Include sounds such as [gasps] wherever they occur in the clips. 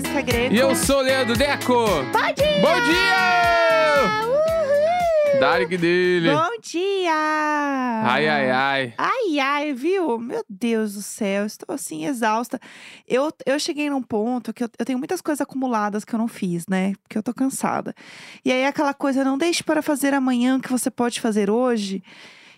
Jéssica Greco. E eu sou o Leandro Deco. Bom dia! Bom dia! Uhul! Dark dele. Bom dia! Ai, ai, ai. Ai, ai, viu? Meu Deus do céu, estou assim, exausta. Eu, eu cheguei num ponto que eu, eu tenho muitas coisas acumuladas que eu não fiz, né? Porque eu tô cansada. E aí, aquela coisa, não deixe para fazer amanhã o que você pode fazer hoje.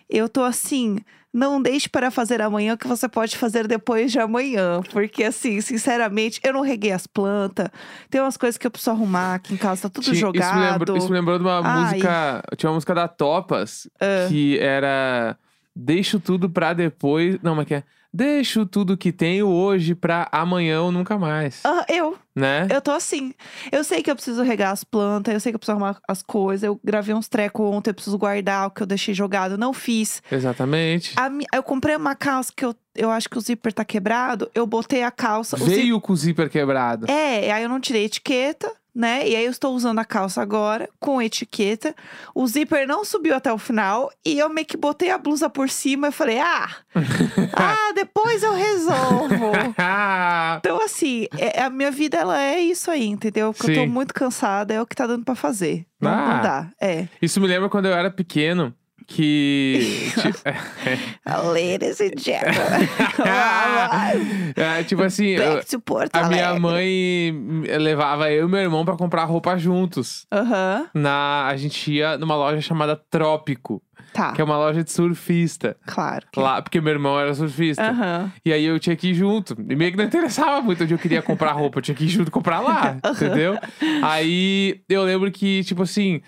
Eu tô assim, não deixe para fazer amanhã o que você pode fazer depois de amanhã. Porque, assim, sinceramente, eu não reguei as plantas. Tem umas coisas que eu preciso arrumar aqui em casa, tá tudo Tinha- jogado. Isso me, lembrou, isso me lembrou de uma Ai. música. Tinha uma música da Topas Ah. que era. Deixo tudo pra depois. Não, mas que é. Deixo tudo que tenho hoje pra amanhã ou nunca mais. Ah, eu, Né? eu tô assim. Eu sei que eu preciso regar as plantas, eu sei que eu preciso arrumar as coisas. Eu gravei uns trecos ontem, eu preciso guardar o que eu deixei jogado. Não fiz. Exatamente. A mi- eu comprei uma calça que eu, eu acho que o zíper tá quebrado. Eu botei a calça. o zíper- Veio com o zíper quebrado. É, aí eu não tirei etiqueta, né? E aí eu estou usando a calça agora com etiqueta. O zíper não subiu até o final e eu meio que botei a blusa por cima e falei: "Ah, [laughs] ah, depois eu resolvo". [laughs] Então assim, é- a minha vida ela é isso aí, entendeu? Porque eu tô Sim. muito cansada, é o que tá dando pra fazer. Não, não Ah. dá. É. Isso me lembra quando eu era pequeno. Que. [laughs] ti- Ladies and gentlemen. é, tipo assim, Porto a minha mãe levava eu e meu irmão pra comprar roupa juntos. Aham. Na, a gente ia numa loja chamada Trópico, Tá. que é uma loja de surfista. Claro. Lá, porque meu irmão era surfista. Aham. E aí eu tinha que ir junto. E meio que não interessava muito onde eu queria comprar roupa. Eu tinha que ir junto comprar lá, [laughs] entendeu? Aí eu lembro que, tipo assim.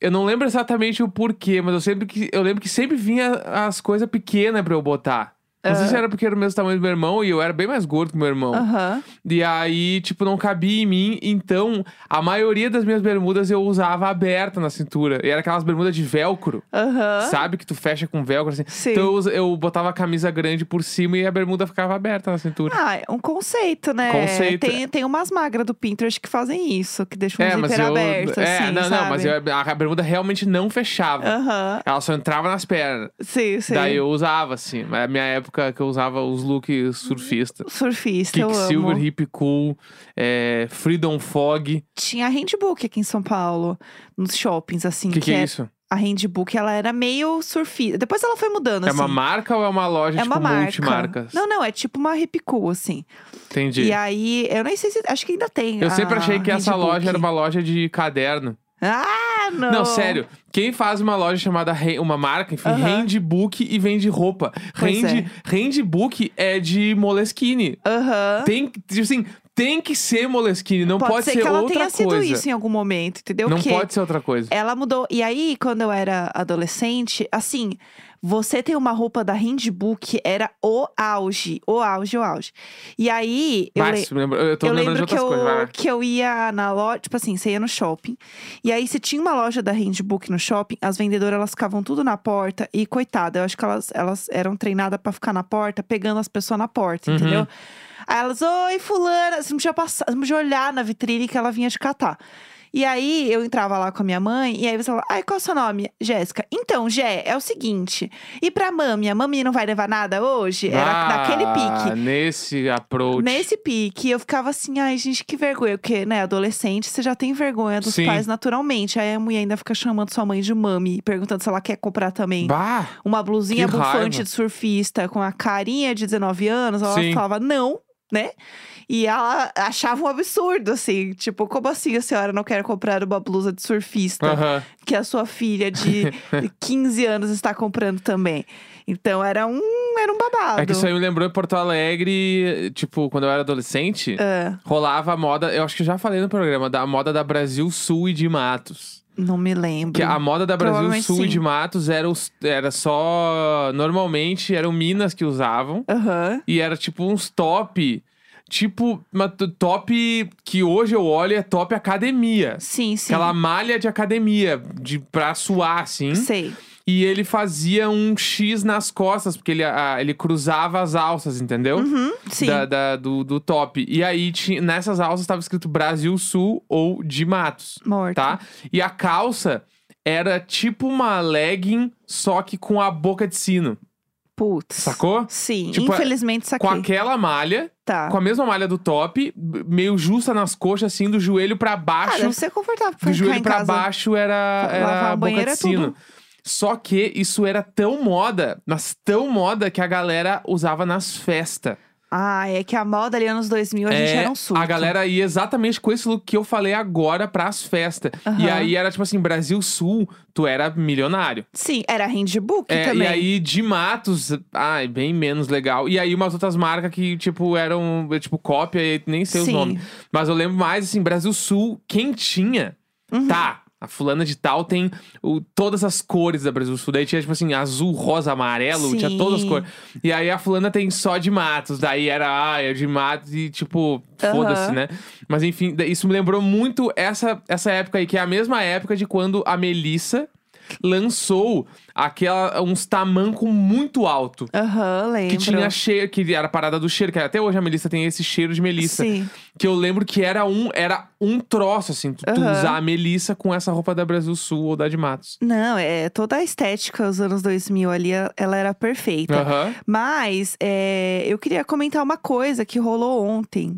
Eu não lembro exatamente o porquê, mas eu sempre que eu lembro que sempre vinha as coisas pequenas pra eu botar. Não sei se era porque era o mesmo tamanho do meu irmão e eu era bem mais gordo que meu irmão. Aham. E aí, tipo, não cabia em mim. Então, a maioria das minhas bermudas eu usava aberta na cintura. E era aquelas bermudas de velcro. Aham. Sabe? Que tu fecha com velcro assim. Sim. Então eu, usa- eu botava a camisa grande por cima e a bermuda ficava aberta na cintura. Ah, é um conceito, né? Conceito. Tem, tem umas magras do Pinterest que fazem isso, que deixam um é, mas zíper eu. aberto, é, assim, não, sabe? não, mas eu- a bermuda realmente não fechava. Aham. Ela só entrava nas pernas. Sim, sim. Daí eu usava, assim. Mas a minha época que eu usava os looks surfista. Surfista, eu Quicksilver, amo. Hip Cool, é, Freedom Fog. Tinha a Handbook aqui em São Paulo, nos shoppings, assim. O que, que é era- isso? A Handbook, ela era meio surfista. Depois ela foi mudando, É assim. uma marca ou é uma loja, É tipo, uma marca. multimarcas? Não, não, é tipo uma Hip Cool, assim. Entendi. E aí, eu nem sei se. Acho que ainda tem. Eu sempre achei que essa Handbook. loja era uma loja de caderno. Ah, não! Não, sério. Quem faz uma loja chamada uma marca, enfim, Aham. Handbook e vende roupa. Pois Hand, Handbook é de Moleskine. Aham. Tem, tipo assim, tem que ser Moleskine, não pode, ser, que ela outra tenha sido coisa. isso em algum momento, entendeu? não Porque pode ser outra coisa. ela mudou. E aí, quando eu era adolescente, assim, você ter uma roupa da Handbook era o auge. O auge, o auge. E aí, eu, Mas, le- isso me lembra- eu tô eu lembrando de lembro que eu, coisas. que eu ia na loja, tipo assim, você ia no shopping. E aí, se tinha uma loja da Handbook no shopping, as vendedoras elas ficavam tudo na porta. E coitada, eu acho que elas, elas eram treinadas pra ficar na porta, pegando as pessoas na porta, Uhum. entendeu? Aí elas, oi, fulana, você não podia passar, não podia olhar na vitrine que ela vinha te catar. E aí, eu entrava lá com a minha mãe, e aí você falava, ai, qual é o seu nome? Jéssica. Então, Jé, é o seguinte, e pra mami, a mami não vai levar nada hoje? Era Ah, naquele pique. Nesse approach. Nesse pique, eu ficava assim, ai, gente, que vergonha. Porque, né, adolescente, você já tem vergonha dos Sim. pais naturalmente. Aí a mulher ainda fica chamando sua mãe de mami, perguntando se ela quer comprar também. Bah! Uma blusinha bufante raiva. de surfista com a carinha de 19 anos. Ela Sim. falava, não, né? E ela achava um absurdo, assim. Tipo, como assim a senhora não quer comprar uma blusa de surfista? Que a sua filha de [laughs] 15 anos está comprando também. Então, era um, era um babado. É que isso aí me lembrou em Porto Alegre, tipo, quando eu era adolescente, É, rolava a moda, eu acho que já falei no programa, da moda da Brasil Sul e de Matos. Não me lembro. Que a moda da Brasil Sul sim. de Matos era, os- era só. Normalmente eram minas que usavam. Aham. E era tipo uns top. Tipo, uma top que hoje eu olho é top academia. Sim, sim. Aquela malha de academia, de, pra suar, assim. Sei. E ele fazia um X nas costas, porque ele, ah, ele cruzava as alças, entendeu? Uhum, sim. Da, da- do, do top. E aí, tinha, nessas alças estava escrito Brasil Sul ou de Matos, Morto. tá? E a calça era tipo uma legging, só que com a boca de sino. Putz. Sacou? Sim, Tipo, infelizmente Com saquei. aquela malha, Tá. com a mesma malha do top, meio justa nas coxas, assim, do joelho pra Ah, baixo. deve ser confortável do joelho casa. baixo era, era a boca banheira é de sino. tudo. Só que isso era tão moda, mas tão moda que a galera usava nas festas. Ah, é que a moda ali anos 2000 a gente É, era um surto. A galera ia exatamente com esse look que eu falei agora pras festas. E Aham. aí era tipo assim, Brasil Sul, tu era milionário. Sim, era handbook É, também. e aí de Matos, ai, bem menos legal. E aí umas outras marcas que, tipo, eram, tipo, cópia e nem sei os Sim. nomes. Mas eu lembro mais, assim, Brasil Sul, quem tinha, Uhum. tá. A fulana de tal tem o- todas as cores da Brasil Sul. Daí tinha, tipo assim, azul, rosa, amarelo, tinha todas as Sim. cores. E aí a fulana tem só de Matos. Daí era, ah, é de Matos e, tipo, foda-se, né? Mas enfim, isso me lembrou muito essa, essa época aí, que é a mesma época de quando a Melissa lançou aquela, uns tamanco muito alto. Aham, lembro. Que tinha cheiro, que era a parada do cheiro, que até hoje a Melissa tem esse cheiro de Melissa. Sim. Que eu lembro que era um, era um troço, assim, tu, tu usar a Melissa com essa roupa da Brasil Sul ou da de Matos. Não, é toda a estética dos anos 2000 ali, ela era perfeita. Aham. Mas é, eu queria comentar uma coisa que rolou ontem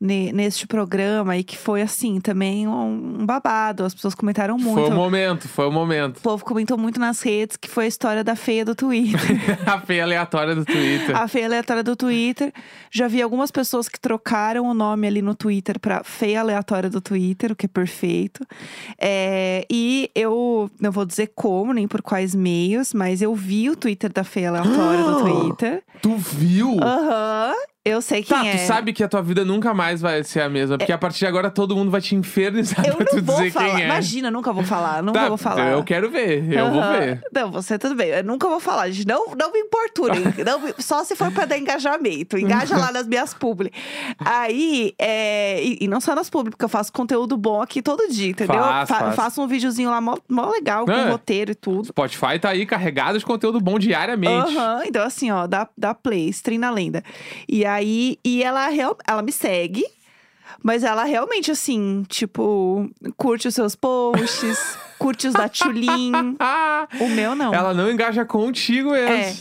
ne- neste programa e que foi assim também um, um babado. As pessoas comentaram muito. Foi o momento, foi o momento. O povo comentou muito nas redes que foi a história da feia do Twitter. [laughs] a feia aleatória do Twitter. a feia aleatória do Twitter. Já vi algumas pessoas que trocaram o nome ali no Twitter pra feia aleatória do Twitter, o que é perfeito. É, e eu não vou dizer como, nem por quais meios, mas eu vi o Twitter da feia aleatória do [gasps] Twitter. Tu viu? Aham. Eu sei quem Tá, é. tu sabe que a tua vida nunca mais vai ser a mesma. Porque a partir de agora todo mundo vai te infernizar Eu [laughs] pra tu vou dizer falar. quem é. Imagina, nunca vou falar. Nunca tá, vou falar. Eu quero ver, eu vou Aham. ver. Não, você tudo bem. Eu nunca vou falar, gente. Não, não me importunem. [laughs] não só se for pra dar engajamento. Engaja lá nas minhas publi. Aí, é, e, e não só nas publi, porque eu faço conteúdo bom aqui todo dia, entendeu? Faz, Fa- faz. Faço um videozinho lá mó, mó legal, com É. roteiro e tudo. Spotify tá aí carregado de conteúdo bom diariamente. Aham, então assim, ó, dá, dá play, stream na lenda. E aí, e ela, real, ela me segue, mas ela realmente, assim, tipo, curte os seus posts, [laughs] curte os da Tchulin. Ah, [laughs] O meu não. ela não engaja contigo mesmo. É,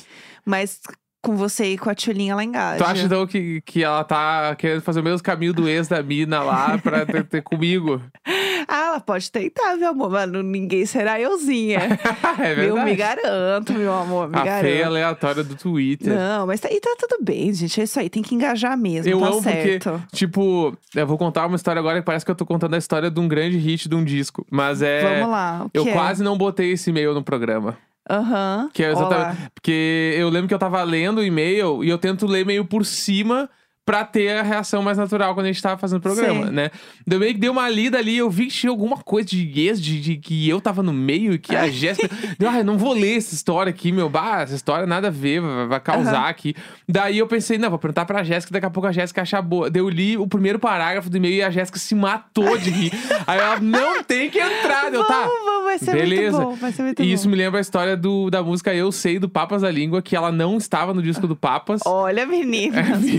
mas com você e com a Tchulin ela engaja. Tu acha então que, que ela tá querendo fazer o mesmo caminho do ex da mina lá pra ter, ter comigo? [laughs] Ah, ela pode tentar, meu amor, mas não- ninguém será euzinha. [laughs] é eu me verdade. garanto, meu amor, me a garanto. feia aleatória do Twitter. Não, mas tá, e tá tudo bem, gente. É isso aí, tem que engajar mesmo, Eu tá amo certo. porque, tipo, eu vou contar uma história agora que parece que eu tô contando a história de um grande hit de um disco. Mas é. Vamos lá. O Eu é? quase não botei esse e-mail no programa. Aham. Que é exatamente. Porque eu lembro que eu tava lendo o e-mail e eu tento ler meio por cima pra ter a reação mais natural quando a gente tava fazendo o programa, Sim. né? Eu meio que dei uma lida ali, eu vi que tinha alguma coisa de ex, de, de que eu tava no meio e que a [laughs] Jéssica. Deu, ah, eu não vou ler essa história aqui, meu. Bah, essa história nada a ver, vai, vai causar Aham. aqui. Daí eu pensei, não, vou perguntar pra Jéssica, daqui a pouco a Jéssica acha boa. Daí eu li o primeiro parágrafo do e-mail e a Jéssica se matou de rir. [laughs] Aí ela, não tem que entrar. Deu, tá. Vamos, vai ser Beleza. muito bom, vai ser muito E bom. isso me lembra a história do, da música Eu Sei do Papas da Língua, que ela não estava no disco do Papas. Olha, meninas, [laughs]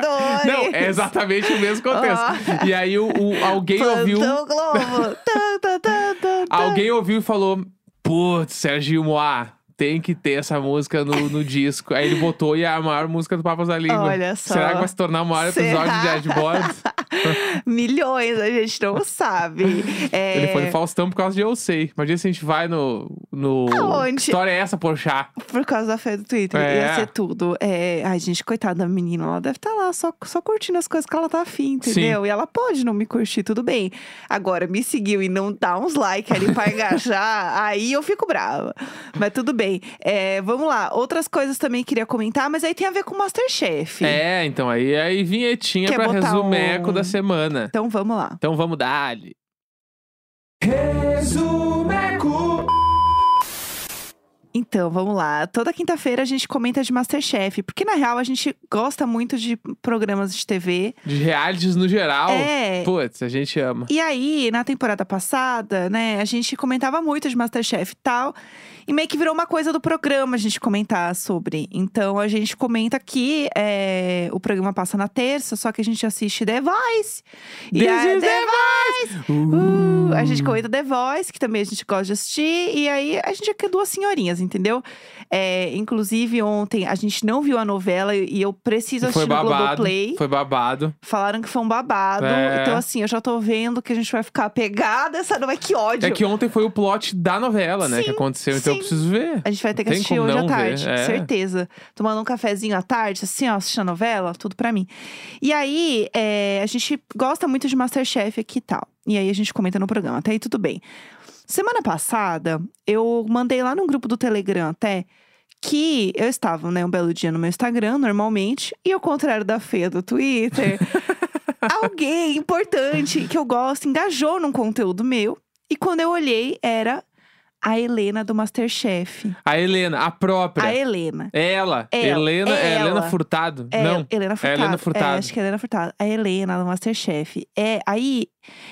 bastidores. Não, é exatamente o mesmo contexto. Ó. E aí o, o- alguém ouviu. Plantou Globo. [laughs] Alguém ouviu e falou: Putz, Serginho Moá, tem que ter essa música no, no disco. Aí ele botou e é a maior música do Papas da Língua. Olha só. Será que vai se tornar o maior episódio Será? de Adboard? [laughs] Milhões, a gente não sabe. É... Ele foi no Faustão por causa de Eu Sei. Imagina se a gente vai no. No... Aonde? Que história é essa, Porchat? Por causa da fé do Twitter. É. Ia ser tudo. É... Ai, gente, coitada da menina. Ela deve estar lá só, só curtindo as coisas que ela tá afim, entendeu? E ela pode não me curtir, tudo bem. Agora, me seguiu e não dá uns likes ali pra engajar, [laughs] aí eu fico brava. Mas tudo bem. É, vamos lá. Outras coisas também queria comentar, mas aí tem a ver com o Masterchef. É, então aí, aí vinhetinha Quer pra resumeco um- da semana. Então vamos lá. Então vamos dar-lhe. Resumeco! Então, vamos lá. Toda quinta-feira a gente comenta de Masterchef, porque na real a gente gosta muito de programas de TV. De realities no geral. É. Putz, a gente ama. E aí, na temporada passada, né, a gente comentava muito de Masterchef e tal. E meio que virou uma coisa do programa a gente comentar sobre. Então a gente comenta que é, o programa passa na terça, só que a gente assiste The Voice. E This is The the Voice! Uh, a gente comenta The Voice, que também a gente gosta de assistir. E aí a gente é que duas senhorinhas, entendeu? É, inclusive, ontem a gente não viu a novela e eu preciso Foi assistir no babado. Globoplay. Foi babado. Falaram que foi um babado. É. Então, assim, eu já tô vendo que a gente vai ficar pegada. Essa não é que ódio. É que ontem foi o plot da novela, né? Sim, que aconteceu, então eu preciso ver. A gente vai ter que Tem assistir como hoje à não ver, tarde, é. certeza. Tomando um cafezinho à tarde, assim, ó, assistindo a novela, tudo pra mim. E aí, é, a gente gosta muito de Masterchef aqui e tal. E aí a gente comenta no programa, até aí tudo bem. Semana passada, eu mandei lá no grupo do Telegram até que eu estava, né, um belo dia no meu Instagram, normalmente, e ao contrário da feia do Twitter, [laughs] alguém importante que eu gosto engajou num conteúdo meu. E quando eu olhei, era a Helena do Masterchef. A Helena, a própria. A Helena. Ela. Ela, Helena. É ela. Helena Furtado? É, Não. Helena Furtado. Helena Furtado. É, acho que é Helena Furtado. A Helena do Masterchef. É, aí.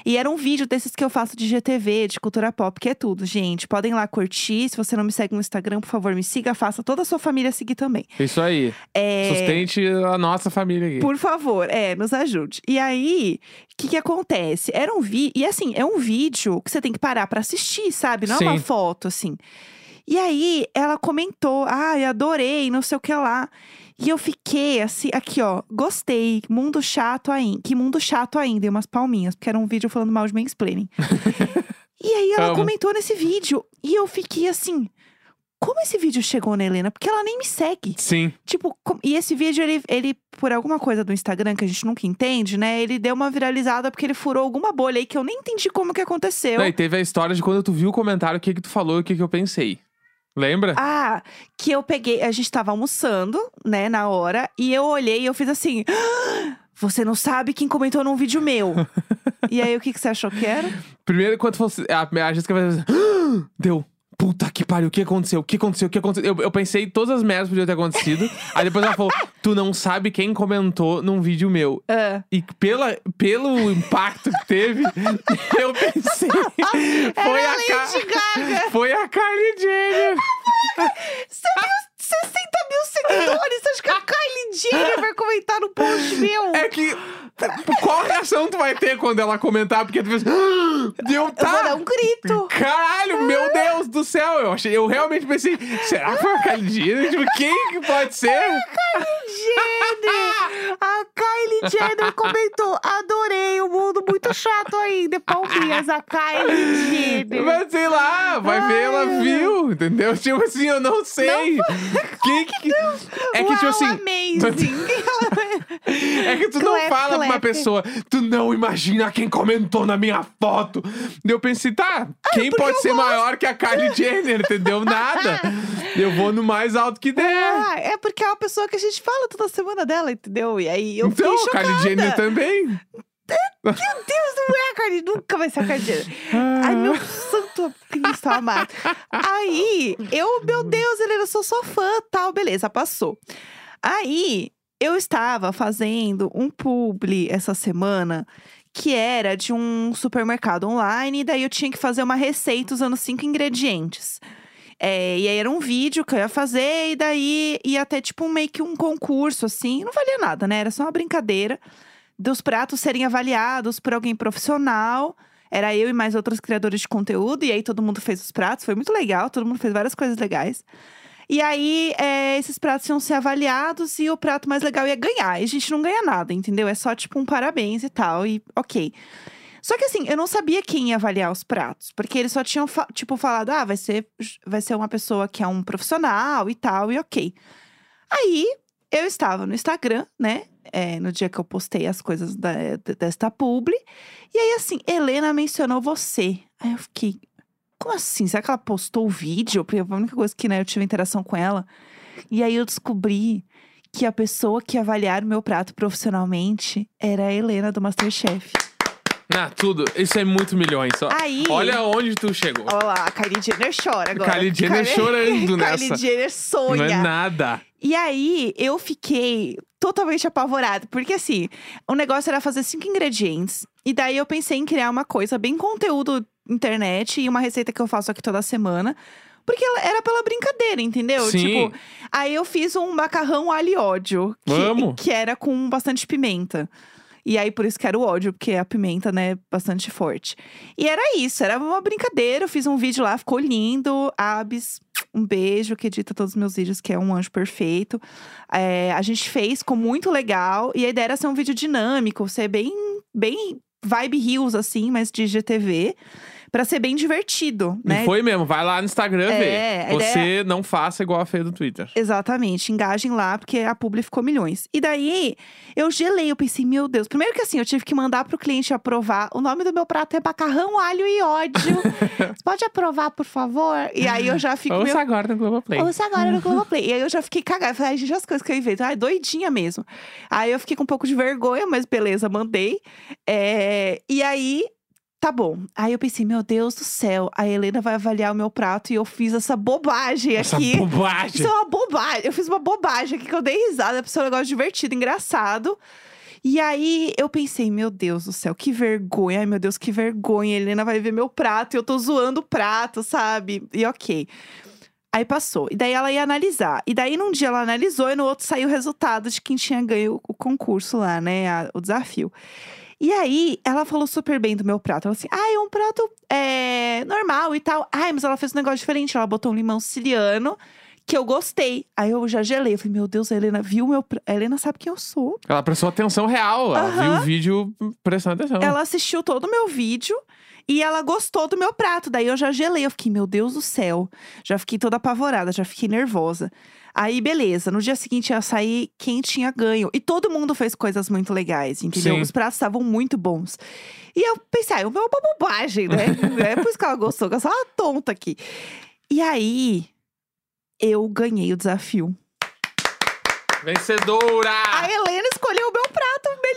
E era um vídeo desses que eu faço de GTV, de cultura pop, que é tudo, gente. Podem lá curtir. Se você não me segue no Instagram, por favor, me siga. Faça toda a sua família seguir também. Isso aí. É, Sustente a nossa família aqui. Por favor, é, nos ajude. E aí, o que que acontece? Era um vídeo. E assim, é um vídeo que você tem que parar pra assistir, sabe? Não é uma Sim. foto, assim. E aí, ela comentou, ai, adorei, não sei o que lá. E eu fiquei assim, aqui ó, gostei, mundo chato ainda. Que mundo chato ainda, e umas palminhas, porque era um vídeo falando mal de mansplaining. [laughs] e aí ela Amo. comentou nesse vídeo, e eu fiquei assim, como esse vídeo chegou na Helena? Porque ela nem me segue. Sim. Tipo, com- e esse vídeo, ele, ele, por alguma coisa do Instagram que a gente nunca entende, né? Ele deu uma viralizada porque ele furou alguma bolha aí que eu nem entendi como que aconteceu. Não, e teve a história de quando tu viu o comentário, o que que tu falou e o que que eu pensei. Lembra? Ah, que eu peguei, a gente tava almoçando, né, na hora, e eu olhei e eu fiz assim. "Ah, Você não sabe quem comentou num vídeo meu. [laughs] e aí, o que, que você achou que era? Primeiro, quando fosse. A, a Jéssica vai dizer. "Ah, Deu. Puta que pariu, o que aconteceu? O que aconteceu? O que aconteceu? Eu, eu pensei todas as merdas podiam ter acontecido. [laughs] aí depois ela falou: Tu não sabe quem comentou num vídeo meu. Ah, E pela, pelo impacto que teve, [laughs] eu pensei. Foi era a, Lady Gaga! Foi a Kylie Jenner. Você viu 60 mil seguidores? Você acha que a Kylie Jenner vai comentar no post meu? É que. Qual reação tu vai ter quando ela comentar? Porque tu. "Ah, Deu Eu vou tá. dar um grito. Caralho, meu Deus do céu! Eu, achei, eu realmente pensei, será que foi a Kylie Jenner? Tipo, quem que pode ser? Jenner! [laughs] A Kylie Jenner comentou: adorei, o mundo muito chato ainda. Palminhas, a Kylie Jenner. Mas sei lá, vai ver, ela viu, entendeu? Tipo assim, eu não sei. Quem que. É que, tipo assim. amazing. [laughs] É que tu não Clap, fala pra uma clap. pessoa, tu não imagina quem comentou na minha foto. Eu pensei, tá, quem porque pode ser gosto. maior que a Kylie Jenner, entendeu? Nada. [laughs] Eu vou no mais alto que der. Ah, é porque é uma pessoa que a gente fala toda semana dela, entendeu? E aí eu então, fiquei chocada. Kylie Jenner também. Meu Deus, não é a Kylie, nunca vai ser a Jenner. Ai, meu santo Cristo amado. Aí, eu, meu Deus, Helena, eu sou sua fã, tal, beleza, passou. Aí, eu estava fazendo um publi essa semana que era de um supermercado online, e daí eu tinha que fazer uma receita usando cinco ingredientes. É, e aí era um vídeo que eu ia fazer, e daí ia ter tipo meio que um concurso, assim. Não valia nada, né? Era só uma brincadeira dos pratos serem avaliados por alguém profissional. Era eu e mais outros criadores de conteúdo, e aí todo mundo fez os pratos, foi muito legal, todo mundo fez várias coisas legais. E aí, é, esses pratos iam ser avaliados e o prato mais legal ia ganhar. E a gente não ganha nada, entendeu? É só tipo um parabéns e tal, e ok. Só que assim, eu não sabia quem ia avaliar os pratos, porque eles só tinham, tipo, falado, ah, vai ser, vai ser uma pessoa que é um profissional e tal, e ok. Aí, eu estava no Instagram, né? é, no dia que eu postei as coisas da- desta publi. E aí, assim, Helena mencionou você. Aí eu fiquei, como assim? Será que ela postou o vídeo? Porque foi a única coisa que, né, eu tive interação com ela. E aí eu descobri que a pessoa que ia avaliar o meu prato profissionalmente era a Helena do Masterchef. Ah, tudo. Isso é muito milhões. Só. Aí. Olha onde tu chegou. Olha lá, a Kylie Jenner chora agora. Kylie Jenner chorando [laughs] nessa. Kylie Jenner Não sonha. é nada. E aí, eu fiquei totalmente apavorada. Porque, assim, o negócio era fazer cinco ingredientes. E daí, eu pensei em criar uma coisa bem conteúdo internet. E uma receita que eu faço aqui toda semana. Porque era pela brincadeira, entendeu? Sim. Tipo, aí eu fiz um macarrão alho e ódio. Que, que era com bastante pimenta. E aí, por isso que era o ódio, porque a pimenta, né, bastante forte. E era isso, era uma brincadeira. Eu fiz um vídeo lá, ficou lindo. Abs, um beijo, que edita todos os meus vídeos, que é um anjo perfeito. É, a gente fez, ficou muito legal. E a ideia era ser um vídeo dinâmico, ser bem, bem vibe rios, assim, mas de GTV. Pra ser bem divertido, né? E foi mesmo, vai lá no Instagram É, ver. Você ideia- não faça igual a feia do Twitter. Exatamente, engajem lá, porque a publi ficou milhões. E daí, eu gelei, eu pensei, meu Deus. Primeiro que assim, eu tive que mandar pro cliente aprovar. O nome do meu prato é macarrão, alho e ódio. [laughs] Você pode aprovar, por favor? E aí eu já fico. Ouça meu... agora no Globoplay. Ouça agora no [laughs] Globoplay. E aí eu já fiquei cagada. Falei, gente, as coisas que eu invento. Ai, doidinha mesmo. Aí eu fiquei com um pouco de vergonha, mas beleza, mandei. É, E aí, tá bom. Aí eu pensei, meu Deus do céu, a Helena vai avaliar o meu prato e eu fiz essa bobagem Essa aqui. bobagem. Isso é uma bobagem. Eu fiz uma bobagem aqui que eu dei risada. Pra ser um negócio divertido, engraçado. E aí eu pensei, meu Deus do céu, que vergonha. Ai, meu Deus, que vergonha. A Helena vai ver meu prato e eu tô zoando o prato, sabe? E ok. Aí passou. E daí ela ia analisar. E daí num dia ela analisou e no outro saiu o resultado de quem tinha ganho o concurso lá, né? o desafio. E aí, ela falou super bem do meu prato. Ela assim: ah, é um prato é, normal e tal. Ai, mas ela fez um negócio diferente. Ela botou um limão siciliano que eu gostei. Aí eu já gelei. Eu falei, meu Deus, a Helena viu meu prato. A Helena sabe quem eu sou. Ela prestou atenção real. Ela viu o vídeo prestando atenção. Ela assistiu todo o meu vídeo. E ela gostou do meu prato. Daí eu já gelei. Eu fiquei, meu Deus do céu. Já fiquei toda apavorada, já fiquei nervosa. Aí, beleza. No dia seguinte ia sair quem tinha ganho. E todo mundo fez coisas muito legais, entendeu? Sim. Os pratos estavam muito bons. E eu pensei, ah, é uma bobagem, né? [laughs] é por isso que ela gostou, que eu sou uma tonta aqui. E aí, eu ganhei o desafio. Vencedora! A Helena escolheu o meu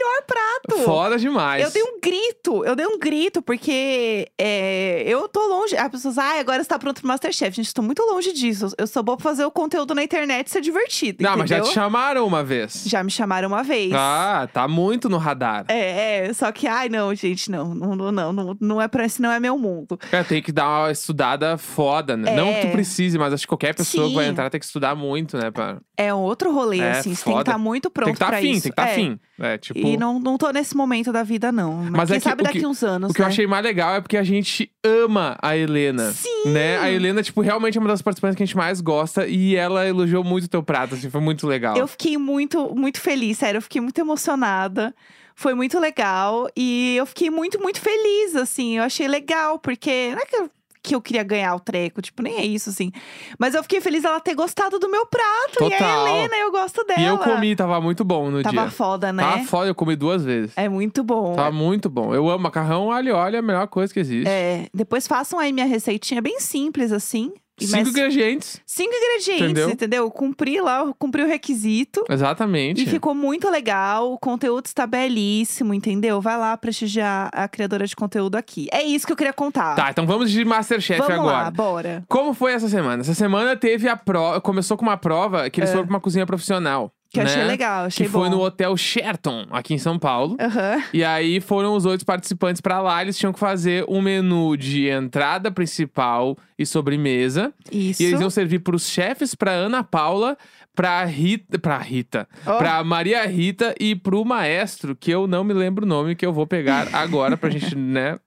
melhor prato. Foda demais. Eu dei um grito, eu dei um grito, porque é, eu tô longe. As pessoas, ai, agora você tá pronto pro Masterchef. Gente, tô muito longe disso. Eu sou boa pra fazer o conteúdo na internet ser divertido. Não, mas já entendeu? te chamaram uma vez. Já me chamaram uma vez. Ah, tá muito no radar. É, é, só que, ai, não, gente, não, não, não, não, não, é pra esse, não é meu mundo. É, tem que dar uma estudada foda, né? Não que tu É. precise, mas acho que qualquer pessoa que vai Sim. entrar tem que estudar muito, né? Pra... É um outro rolê, É, assim, você tem que estar muito pronto tem que estar pra afim, isso. tem que estar é. afim. É, tipo. E não, não tô nesse momento da vida, não. Mas, Mas quem é que sabe daqui que- uns anos, O que eu né? achei mais legal é porque a gente ama a Helena. Sim! Né? A Helena, tipo, realmente é uma das participantes que a gente mais gosta. E ela elogiou muito o teu prato, assim, foi muito legal. Eu fiquei muito, muito feliz, sério. Eu fiquei muito emocionada. Foi muito legal. E eu fiquei muito, muito feliz, assim. Eu achei legal, porque não é que eu, que eu queria ganhar o treco, tipo, nem é isso, assim. Mas eu fiquei feliz ela ter gostado do meu prato. E a Total. Helena, eu gosto dela. E eu comi, tava muito bom no Tava dia. foda, né? Tava foda, eu comi duas vezes. É muito bom. Tava muito bom. Eu amo macarrão, alho e óleo, é a melhor coisa que existe. É, depois façam aí minha receitinha bem simples, assim. Cinco ingredientes. Cinco ingredientes, Entendeu? entendeu? Cumpri lá, cumpri o requisito. Exatamente. E ficou muito legal, o conteúdo está belíssimo, entendeu? Vai lá prestigiar a criadora de conteúdo aqui. É isso que eu queria contar. Tá, então vamos de Masterchef Vamos agora. lá, bora. Como foi essa semana? Essa semana teve a prova. Começou com uma prova que eles É. foram pra uma cozinha profissional. Que eu né? achei legal, achei Que foi bom. no Hotel Sheraton, aqui em São Paulo. Aham. E aí foram os oito participantes pra lá. Eles tinham que fazer um menu de entrada principal e sobremesa. Isso. E eles iam servir pros chefes, pra Ana Paula, pra Rita. Pra Rita. Ó. Pra Maria Rita e pro maestro, que eu não me lembro o nome, que eu vou pegar agora pra gente, [laughs] né?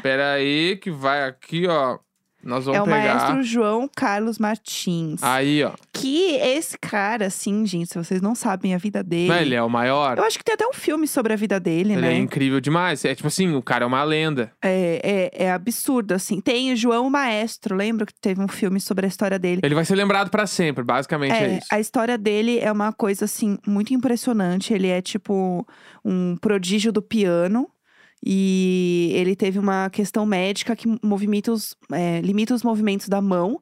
Pera aí, que vai aqui, ó. Nós vamos É o pegar. maestro João Carlos Martins. Aí, ó. Que esse cara, assim, gente, se vocês não sabem a vida dele. Não, ele é o maior. Eu acho que tem até um filme sobre a vida dele, Ele né? é incrível demais. É tipo assim, o cara é uma lenda. É, é, é absurdo, assim. Tem o João Maestro, lembra que teve um filme sobre a história dele? Ele vai ser lembrado pra sempre, basicamente é, É, isso. a história dele é uma coisa assim muito impressionante. Ele é tipo um prodígio do piano e ele teve uma questão médica que movimenta os, é, limita os movimentos da mão.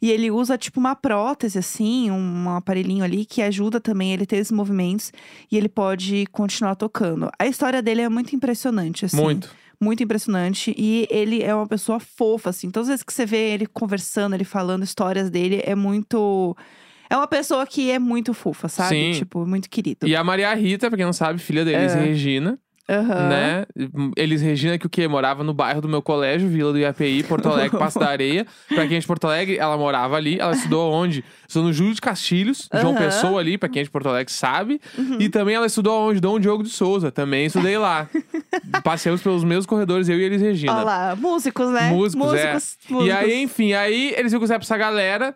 E ele usa tipo uma prótese, assim, um aparelhinho ali que ajuda também ele a ter esses movimentos e ele pode continuar tocando. A história dele é muito impressionante, assim. Muito. Muito impressionante. E ele é uma pessoa fofa, assim. Todas as vezes que você vê ele conversando, ele falando histórias dele, é muito. É uma pessoa que é muito fofa, sabe? Sim. Tipo, muito querido. E a Maria Rita, pra quem não sabe, filha da Elis É. Regina. Aham. né? Eles Regina, que o quê? Morava no bairro do meu colégio, Vila do IAPI, Porto Alegre, Passo da Areia. [laughs] Pra quem é de Porto Alegre, ela morava ali. Ela estudou onde? Estudou no Júlio de Castilhos, João. Pessoa ali, pra quem é de Porto Alegre sabe. Uhum. E também ela estudou onde? Dom Diogo de Souza. Também estudei lá. [laughs] Passeamos pelos mesmos corredores, eu e Elis Regina. Olha lá, músicos, né? Músicos, é. músicos, E aí, músicos. enfim, aí eles iam gostar pra essa galera.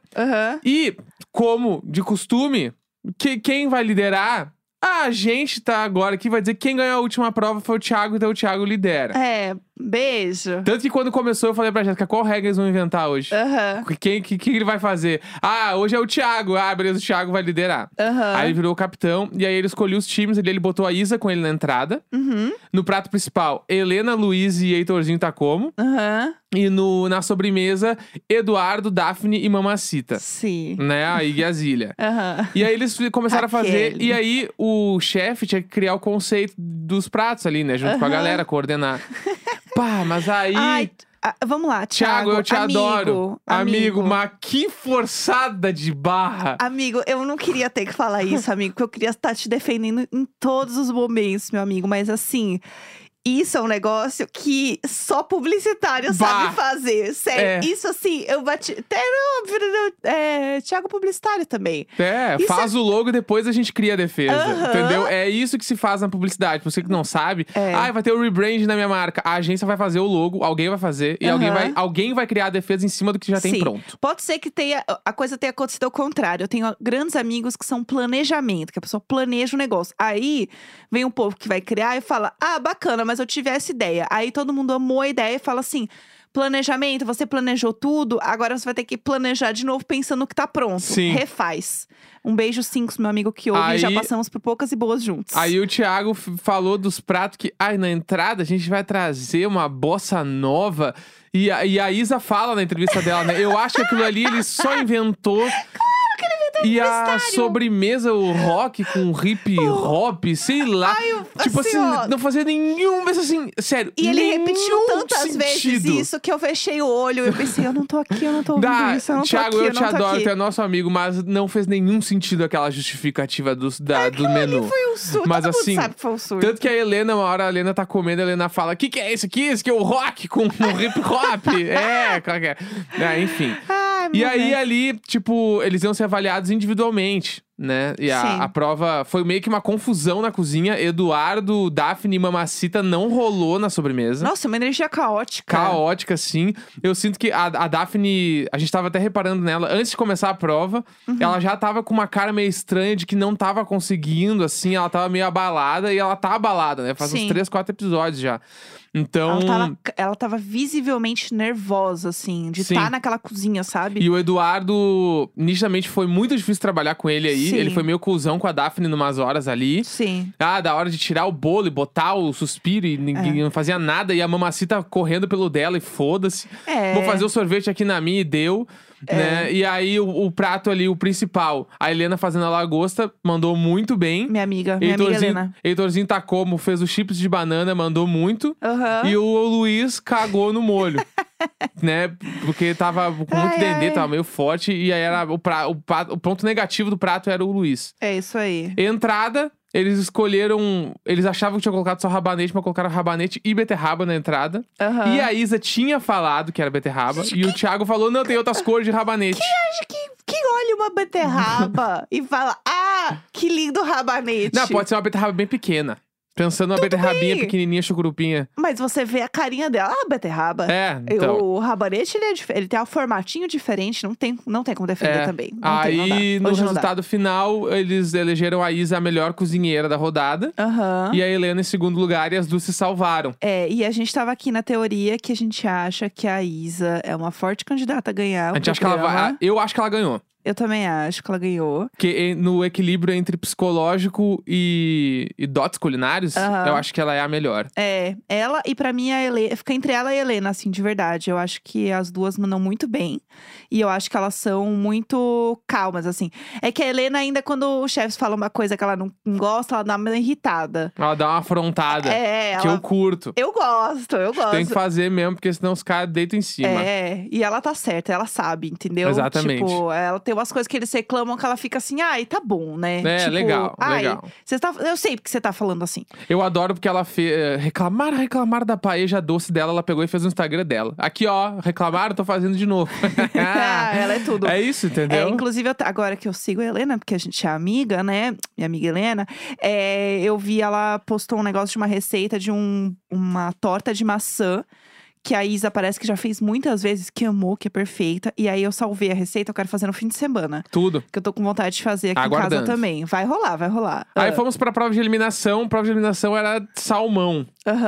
E, como de costume, que, quem vai liderar? A gente tá agora aqui, vai dizer que quem ganhou a última prova foi o Thiago, então o Thiago lidera. É, beijo. Tanto que quando começou, eu falei pra Jéssica, qual regra eles vão inventar hoje? Aham. Quem que, que ele vai fazer? Ah, hoje é o Thiago. Ah, beleza, o Thiago vai liderar. Aham. Aí ele virou o capitão, e aí ele escolheu os times, ele, ele botou a Isa com ele na entrada. Uhum. No prato principal, Helena, Luiz e Heitorzinho tá como. Aham. E no, na sobremesa, Eduardo, Daphne e Mamacita. Sim. Né? A Iggy e a Zília. Aham. E aí eles começaram a fazer. Aquele. E aí o chefe tinha que criar o conceito dos pratos ali, né? Junto com a Aham. galera, coordenar. Pá, mas aí. Ai, ah, vamos lá, Thiago, Thiago. eu te amigo, adoro. Amigo. mas que forçada de barra. Amigo, eu não queria ter que falar isso, amigo, porque eu queria estar te defendendo em todos os momentos, meu amigo. Mas assim, isso é um negócio que só publicitário Bah. sabe fazer. Sério, É. isso assim, eu bati. Até não, não, é, Thiago publicitário também. É, Isso faz o logo e depois a gente cria a defesa. Entendeu? É isso que se faz na publicidade. Pra você que não sabe, É. ah, vai ter o rebrand na minha marca. A agência vai fazer o logo, alguém vai fazer, e alguém vai, alguém vai criar a defesa em cima do que já tem Sim. pronto. Pode ser que tenha, a coisa tenha acontecido ao contrário. Eu tenho grandes amigos que são planejamento, que a pessoa planeja o negócio. Aí vem um povo que vai criar e fala: Ah, bacana, mas eu tive essa ideia. Aí todo mundo amou a ideia e fala assim. Planejamento, você planejou tudo, agora você vai ter que planejar de novo pensando que tá pronto. Sim. Refaz. Um beijo, Cinco, meu amigo que ouve, Aí- já passamos por poucas e boas juntos. Aí o Thiago falou dos pratos que, ai, na entrada a gente vai trazer uma bossa nova. E a, e a Isa fala na entrevista dela, né? Eu acho que aquilo ali ele só inventou. [laughs] E a sobremesa, o rock com hip [laughs] hop, sei lá. Ai, eu- tipo assim, assim, ó. não fazia nenhum. Mas assim, sério. E ele repetiu tantas vezes sentido. isso que eu fechei o olho. Eu pensei, eu não tô aqui, eu não tô ouvindo Dá, isso, eu não Thiago, tô aqui, eu eu te adoro, aqui. tu é nosso amigo, mas não fez nenhum sentido aquela justificativa do, da, do menu. Foi um surto, Mas todo assim, sabe que foi um surto. Tanto que a Helena, uma hora a Helena tá comendo, a Helena fala: O que, que é isso aqui? Isso aqui é o rock com o hip hop. [laughs] é, claro que é. É, enfim. Ai, E aí, Deus. ali, tipo, eles iam ser avaliados individualmente, né? E a, a prova foi meio que uma confusão na cozinha. Eduardo, Daphne e Mamacita não rolou na sobremesa. Nossa, uma energia caótica. Caótica, sim. Eu sinto que a, a Daphne, a gente tava até reparando nela, antes de começar a prova, Uhum. ela já tava com uma cara meio estranha de que não tava conseguindo, assim, ela tava meio abalada e ela tá abalada, né? Faz uns Sim. três, quatro episódios já. Então. Ela tava, ela tava visivelmente nervosa, assim, de estar naquela cozinha, sabe? E o Eduardo, nitidamente, foi muito difícil trabalhar com ele aí. Sim. Ele foi meio cuzão com a Daphne numas horas ali. Sim. Ah, da hora de tirar o bolo e botar o suspiro e ninguém É. não fazia nada. E a mamacita correndo pelo dela e foda-se. É. Vou fazer o sorvete aqui na minha e deu. Né? E aí o, o prato ali, o principal, a Helena fazendo a lagosta, mandou muito bem. Minha amiga, minha amiga Heitorzinho, Helena. Heitorzinho tá como, fez os chips de banana, mandou muito. Aham. E o Luiz cagou no molho. [laughs] né? Porque tava com muito Ai, dendê, ai. tava meio forte. E aí era o, pra, o, pa- o ponto negativo do prato era o Luiz. É isso aí. Entrada, eles escolheram. Eles achavam que tinha colocado só rabanete, mas colocaram rabanete e beterraba na entrada. Aham. E a Isa tinha falado que era beterraba. E o Thiago falou: não, tem outras cores de rabanete. Acho que quem olha uma beterraba [laughs] e fala, ah, que lindo rabanete. Não, pode ser uma beterraba bem pequena. Pensando numa beterrabinha bem. pequenininha, chucurupinha. Mas você vê a carinha dela, ah, beterraba. É, então. O rabanete, ele, é ele tem um formatinho diferente, não tem, não tem como defender É. também. Não tem. Aí, no não dá. resultado final, eles elegeram a Isa a melhor cozinheira da rodada. Aham. E a Helena em segundo lugar e as duas se salvaram. É, e a gente tava aqui na teoria que a gente acha que a Isa é uma forte candidata a ganhar. A gente acha que ela vai. Eu acho que ela ganhou. Eu também acho que ela ganhou. Porque em- no equilíbrio entre psicológico e, e dotes culinários, Aham. eu acho que ela é a melhor. É, ela e pra mim a Helena. Fica entre ela e a Helena, assim, de verdade. Eu acho que as duas mandam muito bem. E eu acho que elas são muito calmas, assim. É que a Helena, ainda quando o chefe fala uma coisa que ela não não gosta, ela dá uma irritada. Ela dá uma afrontada. É, que ela. eu curto. Eu gosto, eu gosto. Tem que fazer mesmo, porque senão os caras deitam em cima. É, e ela tá certa, ela sabe, entendeu? Exatamente. Tipo, ela tem umas coisas que eles reclamam que ela fica assim, ai, tá bom, né? É, Tipo, legal, ai, legal. Você tá, eu sei porque você tá falando assim. Eu adoro porque ela fez. Reclamaram, reclamaram da paeja doce dela, ela pegou e fez no Instagram dela. Aqui, ó, reclamaram, tô fazendo de novo. [laughs] Ah, ela é tudo. É isso, É, entendeu? inclusive, eu- agora que eu sigo a Helena, porque a gente é amiga, né? Minha amiga Helena, é, eu vi ela postou um negócio de uma receita de um, uma torta de maçã. Que a Isa parece que já fez muitas vezes, que amou, que é perfeita. E aí eu salvei a receita, eu quero fazer no fim de semana. Tudo. Que eu tô com vontade de fazer aqui em Aguardando. casa também. Vai rolar, vai rolar. Aí Ah, fomos pra prova de eliminação. Prova de eliminação era salmão.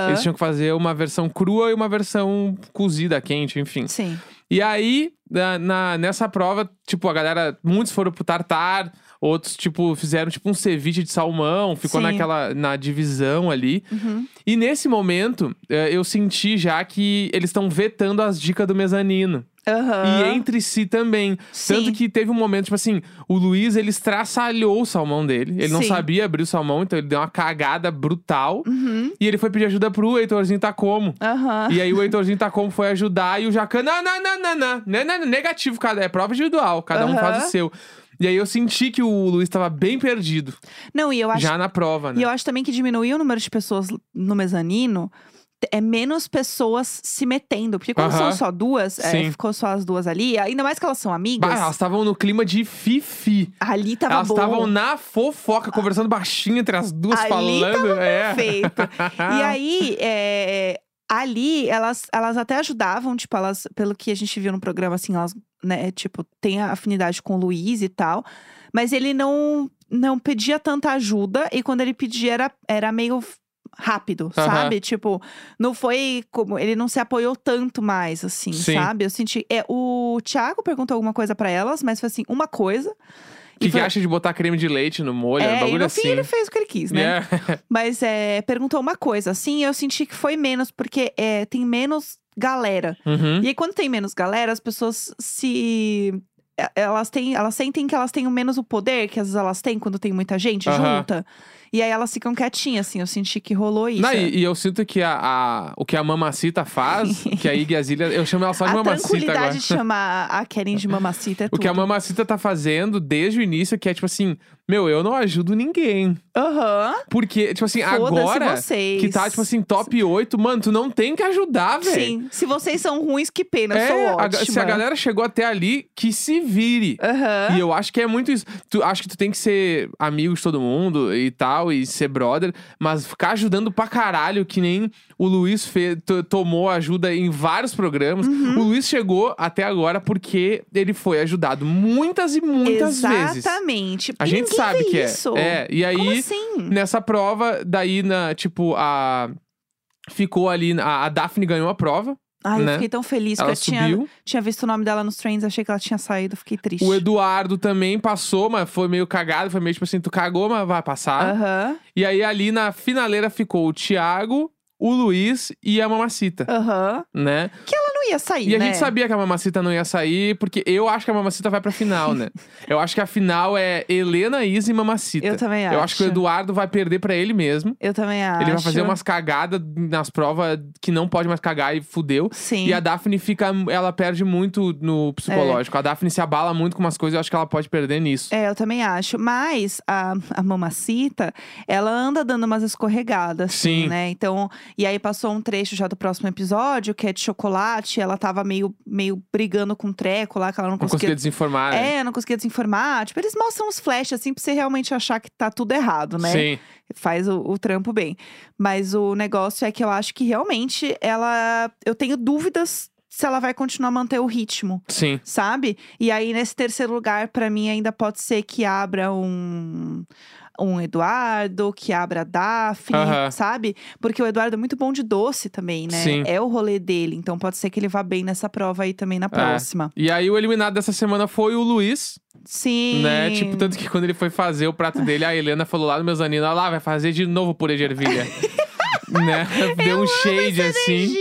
Eles tinham que fazer uma versão crua e uma versão cozida, quente, enfim. Sim. E aí, na, na- nessa prova, tipo, a galera, muitos foram pro tartar, outros, tipo, fizeram tipo um ceviche de salmão, ficou Sim. naquela, na divisão ali. Uhum. E nesse momento, eh, eu senti já que eles estão vetando as dicas do mezanino. Uhum. E entre si também. Sim. Tanto que teve um momento, tipo assim, o Luiz, ele estraçalhou o salmão dele. Ele Sim. não sabia abrir o salmão, então ele deu uma cagada brutal. Uhum. E ele foi pedir ajuda pro Heitorzinho Tacomo. Uhum. E aí o Heitorzinho Tacomo foi ajudar e o Jacan, não, não, não, não, não, não, não, negativo, cada é prova individual, cada um faz o seu. E aí eu senti que o Luiz estava bem perdido. Não, e eu acho. Já na prova, né? E eu acho também que diminuiu o número de pessoas no mezanino é menos pessoas se metendo. Porque quando Aham. são só duas, é, ficou só as duas ali, ainda mais que elas são amigas, Bah, elas estavam no clima de fifi. ali tava elas estavam na fofoca, conversando baixinho entre as duas, Ali falando. é. Perfeito. e [laughs] aí, é, ali, elas, elas até ajudavam, tipo, elas, pelo que a gente viu no programa, assim, elas, né, tipo, têm a afinidade com o Luiz e tal. Mas ele não, não pedia tanta ajuda, e quando ele pedia era, era meio rápido, sabe? Tipo, não foi como. Ele não se apoiou tanto mais, assim, Sim. sabe? Eu senti. É, o Thiago perguntou alguma coisa pra elas, mas foi assim, uma coisa. O que, que acha de botar creme de leite no molho? um é, bagulho no assim. fim ele fez o que ele quis, né? É. [laughs] Mas é, perguntou uma coisa, assim, eu senti que foi menos, porque é, tem menos galera. Uhum. E aí, quando tem menos galera, as pessoas se. é, Elas têm, elas sentem que elas têm menos o poder que às vezes elas têm quando tem muita gente Aham. junta. E aí elas ficam quietinhas, assim. Eu senti que rolou isso. Não, e, e eu sinto que a, a- o que a mamacita faz, [laughs] que a Iggy Azalea, eu chamo ela só de a mamacita tranquilidade agora. de chamar a Karen de mamacita é [laughs] O tudo. que a mamacita tá fazendo desde o início, que é tipo assim, meu, eu não ajudo ninguém. Aham. Porque, tipo assim, agora vocês. que tá, tipo assim, top 8, mano, tu não tem que ajudar, velho. Sim. Se vocês são ruins, que pena. Eu É, sou a ótima. se a galera chegou até ali, que se vire. Aham. E eu acho que é muito isso. Tu, acho que tu tem que ser amigo de todo mundo e tal, e ser brother, mas ficar ajudando pra caralho, que nem o Luiz fe- to- tomou ajuda em vários programas. Uhum. O Luiz chegou até agora porque ele foi ajudado muitas e muitas vezes. Exatamente. A gente sabe que isso. é. É, e aí, Como assim? nessa prova, daí, na, tipo, a. Ficou ali. A, a Daphne ganhou a prova. Ai, eu né? fiquei tão feliz ela que eu tinha, tinha visto o nome dela nos trends, achei que ela tinha saído, fiquei triste. O Eduardo também passou, mas foi meio cagado. Foi meio tipo assim: tu cagou, mas vai passar. Aham, E aí, ali na finaleira ficou o Thiago, o Luiz e a Mamacita, aham. né? Não ia sair, E a né? gente sabia que a Mamacita não ia sair, porque eu acho que a Mamacita vai pra final, né? [laughs] eu acho que a final é Helena, Isa e Mamacita. Eu também Eu acho que o acho. Eduardo vai perder pra ele mesmo. Eu também acho. Ele vai fazer umas cagadas nas provas que não pode mais cagar e fudeu. Sim. E a Daphne fica. Ela perde muito no psicológico. A Daphne se abala muito com umas coisas, eu acho que ela pode perder nisso. É, eu também acho. Mas a, a mamacita, ela anda dando umas escorregadas, assim, Sim. né? Então, e aí passou um trecho já do próximo episódio, que é de chocolate. Ela tava meio, meio brigando com o treco lá, que ela não Não conseguia conseguia. desinformar. né? É, não conseguia desinformar. Tipo, eles mostram uns flashes, assim, pra você realmente achar que tá tudo errado, né? Sim. faz o, o trampo bem. Mas o negócio é que eu acho que realmente ela. Eu tenho dúvidas se ela vai continuar a manter o ritmo, Sim. sabe? E aí, nesse terceiro lugar, pra mim, ainda pode ser que abra um. Um Eduardo, que abra a Daphne, sabe? Porque o Eduardo é muito bom de doce também, né? Sim. É o rolê dele. Então pode ser que ele vá bem nessa prova aí também na próxima. E aí o eliminado dessa semana foi o Luiz, Sim. né? Tipo, tanto que quando ele foi fazer o prato dele, a Helena falou lá no mezanino, olha lá, vai fazer de novo purê de ervilha. [laughs] né? [laughs] Deu um shade assim.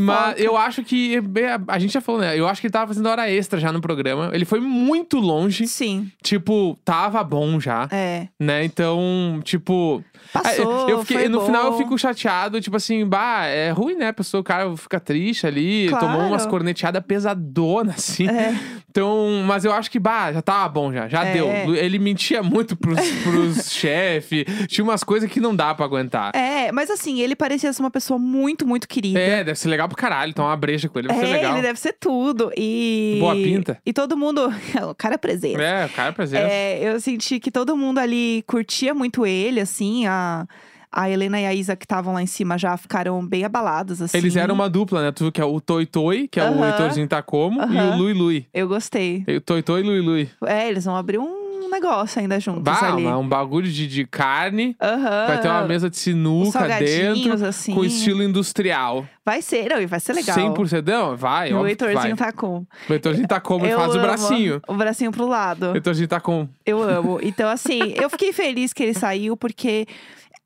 Mas eu acho que. a- gente já falou, né? Eu acho que ele tava fazendo hora extra já no programa. Ele foi muito longe. Sim, Tipo, tava bom já. é. Né? Então, tipo. Passou, é, eu fiquei, no final eu bom. fico chateado, tipo assim, bah, é ruim, né? A pessoa, o cara fica triste ali, Claro. tomou umas corneteadas pesadonas, assim. É. Então, mas eu acho que, bah, já tava bom já. Já É. deu. Ele mentia muito pros, pros [laughs] chefes. Tinha umas coisas que não dá pra aguentar. É, mas assim, ele parecia ser uma pessoa muito, muito querida. É, deve ser legal pro caralho. Então, uma breja com ele ser É, legal. ele deve ser tudo. E. Boa pinta. E todo mundo. [laughs] o cara é presença. É, o cara é presença. É, eu senti que todo mundo ali curtia muito ele, assim. A, a Helena e a Isa que estavam lá em cima já ficaram bem abaladas, assim. Eles eram uma dupla, né? Tu, que é o Toi Toi, que é o Aham. Heitorzinho Tacomo, e Aham. o Lui Lui. Eu gostei. E o Toi Toi e Lui Lui. É, eles vão abrir um negócio ainda juntos Bah, ali. um bagulho de, de carne. Aham. Vai ter uma mesa de sinuca dentro, assim. com estilo industrial. Vai ser, não, e vai ser legal. 100%. Não, vai, o. Heitorzinho tá com. O Heitorzinho tá como e faz o bracinho. O bracinho pro lado. O Heitorzinho tá com. Eu amo. Então, assim, eu fiquei feliz que ele saiu, porque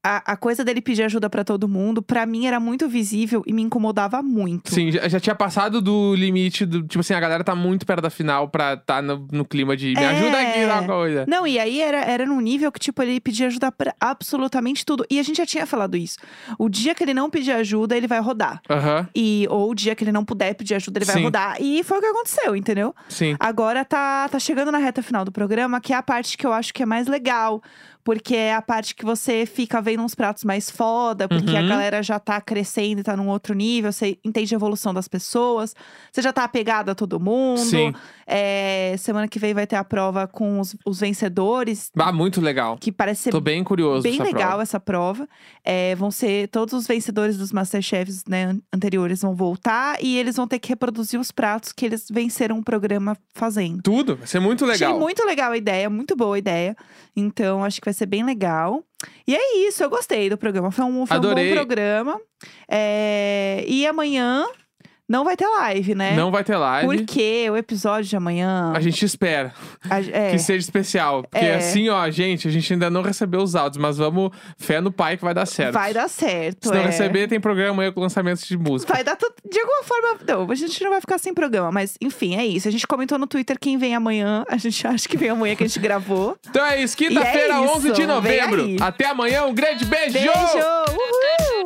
a, a coisa dele pedir ajuda pra todo mundo, pra mim era muito visível e me incomodava muito. Sim, já, já tinha passado do limite do. Tipo assim, a galera tá muito perto da final pra tá no, no clima de me É. ajuda aqui na coisa. Não, e aí era, era num nível que, tipo, ele pedia ajuda pra absolutamente tudo. E a gente já tinha falado isso. O dia que ele não pedir ajuda, ele vai rodar. Aham, E, ou o dia que ele não puder pedir ajuda, ele vai Sim. rodar. E foi o que aconteceu, entendeu? sim. Agora tá, tá chegando na reta final do programa, que é a parte que eu acho que é mais legal. Porque é a parte que você fica vendo uns pratos mais foda, porque a Uhum. galera já tá crescendo e tá num outro nível, você entende a evolução das pessoas, você já tá apegado a todo mundo. Sim. É, semana que vem vai ter a prova com os, os vencedores, Ah, muito legal. que parece ser Tô bem curioso. bem dessa legal prova. essa prova. É, vão ser todos os vencedores dos Masterchefs né, an- anteriores vão voltar e eles vão ter que reproduzir os pratos que eles venceram o programa fazendo. Tudo, vai ser muito legal. Achei muito legal a ideia, muito boa a ideia. Então, acho que vai ser bem legal. E é isso, eu gostei do programa. Foi um, foi um Adorei. bom programa. É, E amanhã não vai ter live, né? Não vai ter live. Porque o episódio de amanhã. A gente espera a- é, que seja especial. Porque É. assim, ó, gente, a gente ainda não recebeu os áudios, mas vamos fé no pai que vai dar certo. vai dar certo. Se não é. receber, tem programa aí com lançamentos de música. Vai dar tudo. De alguma forma. Não, a gente não vai ficar sem programa. Mas, enfim, é isso. A gente comentou no Twitter quem vem amanhã. A gente acha que vem amanhã que a gente gravou. [laughs] Então é isso, quinta-feira, é 11 de novembro. Até amanhã, um grande beijo! Beijo!